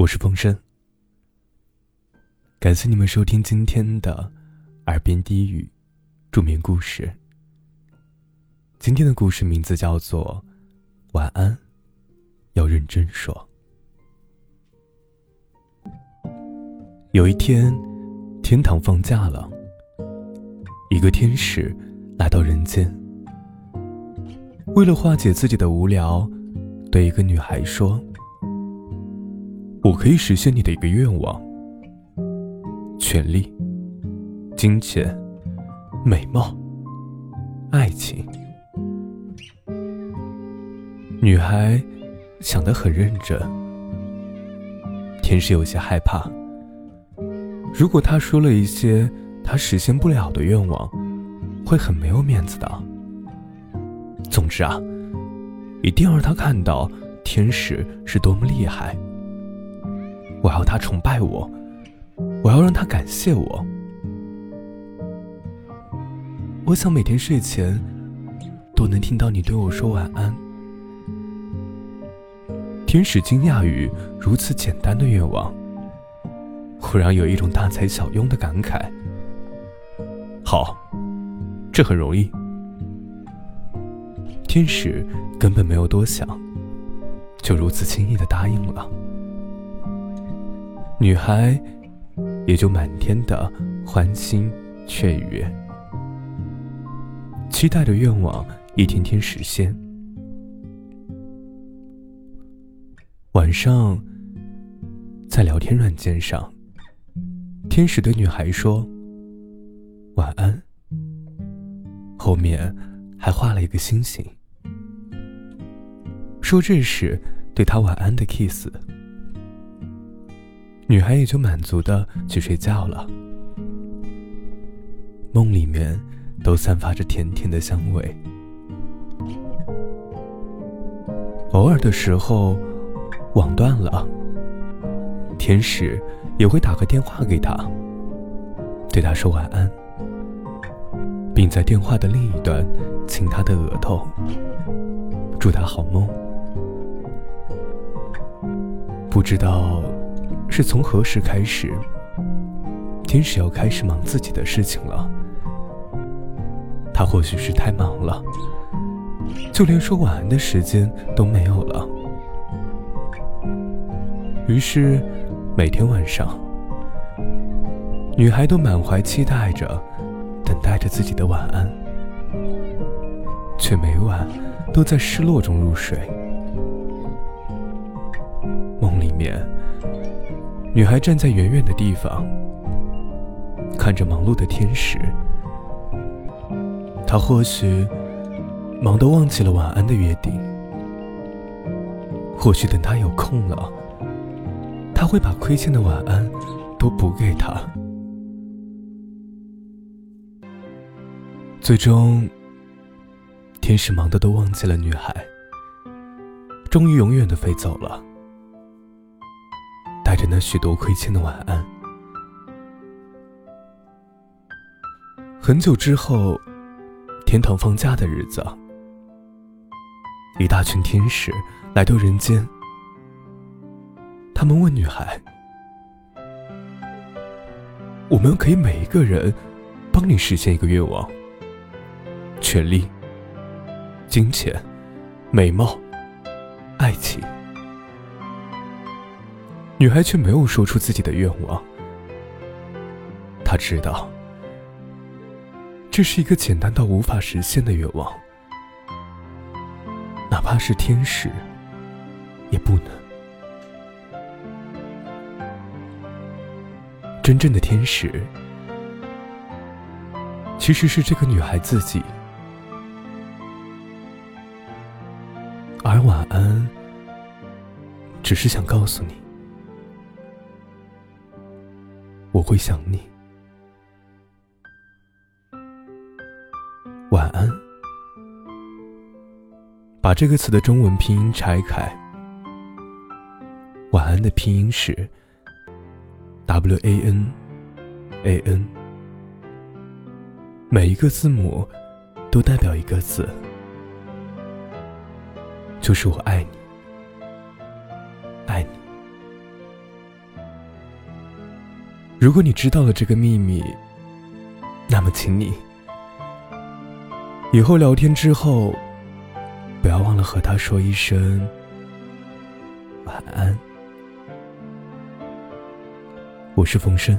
我是风声，感谢你们收听今天的耳边低语助眠故事。今天的故事名字叫做《晚安》，要认真说。有一天，天堂放假了，一个天使来到人间，为了化解自己的无聊，对一个女孩说。我可以实现你的一个愿望：权力、金钱、美貌、爱情。女孩想得很认真，天使有些害怕。如果他说了一些他实现不了的愿望，会很没有面子的。总之啊，一定要让他看到天使是多么厉害。我要他崇拜我，我要让他感谢我。我想每天睡前都能听到你对我说晚安。天使惊讶于如此简单的愿望，忽然有一种大材小用的感慨。好，这很容易。天使根本没有多想，就如此轻易的答应了。女孩也就满天的欢欣雀跃，期待的愿望一天天实现。晚上，在聊天软件上，天使对女孩说：“晚安。”后面还画了一个星星，说这是对她晚安的 kiss。女孩也就满足的去睡觉了，梦里面都散发着甜甜的香味。偶尔的时候，网断了，天使也会打个电话给他，对他说晚安，并在电话的另一端亲他的额头，祝他好梦。不知道。是从何时开始，天使要开始忙自己的事情了？他或许是太忙了，就连说晚安的时间都没有了。于是，每天晚上，女孩都满怀期待着，等待着自己的晚安，却每晚都在失落中入睡。梦里面。女孩站在远远的地方，看着忙碌的天使。她或许忙得忘记了晚安的约定，或许等他有空了，他会把亏欠的晚安都补给他。最终，天使忙得都忘记了女孩，终于永远的飞走了。那许多亏欠的晚安。很久之后，天堂放假的日子，一大群天使来到人间。他们问女孩：“我们可以每一个人帮你实现一个愿望，权力、金钱、美貌、爱情。”女孩却没有说出自己的愿望。她知道，这是一个简单到无法实现的愿望，哪怕是天使，也不能。真正的天使，其实是这个女孩自己。而晚安，只是想告诉你。我会想你。晚安。把这个词的中文拼音拆开。晚安的拼音是 W A N A N，每一个字母都代表一个字，就是我爱你，如果你知道了这个秘密，那么请你以后聊天之后，不要忘了和他说一声晚安。我是风声。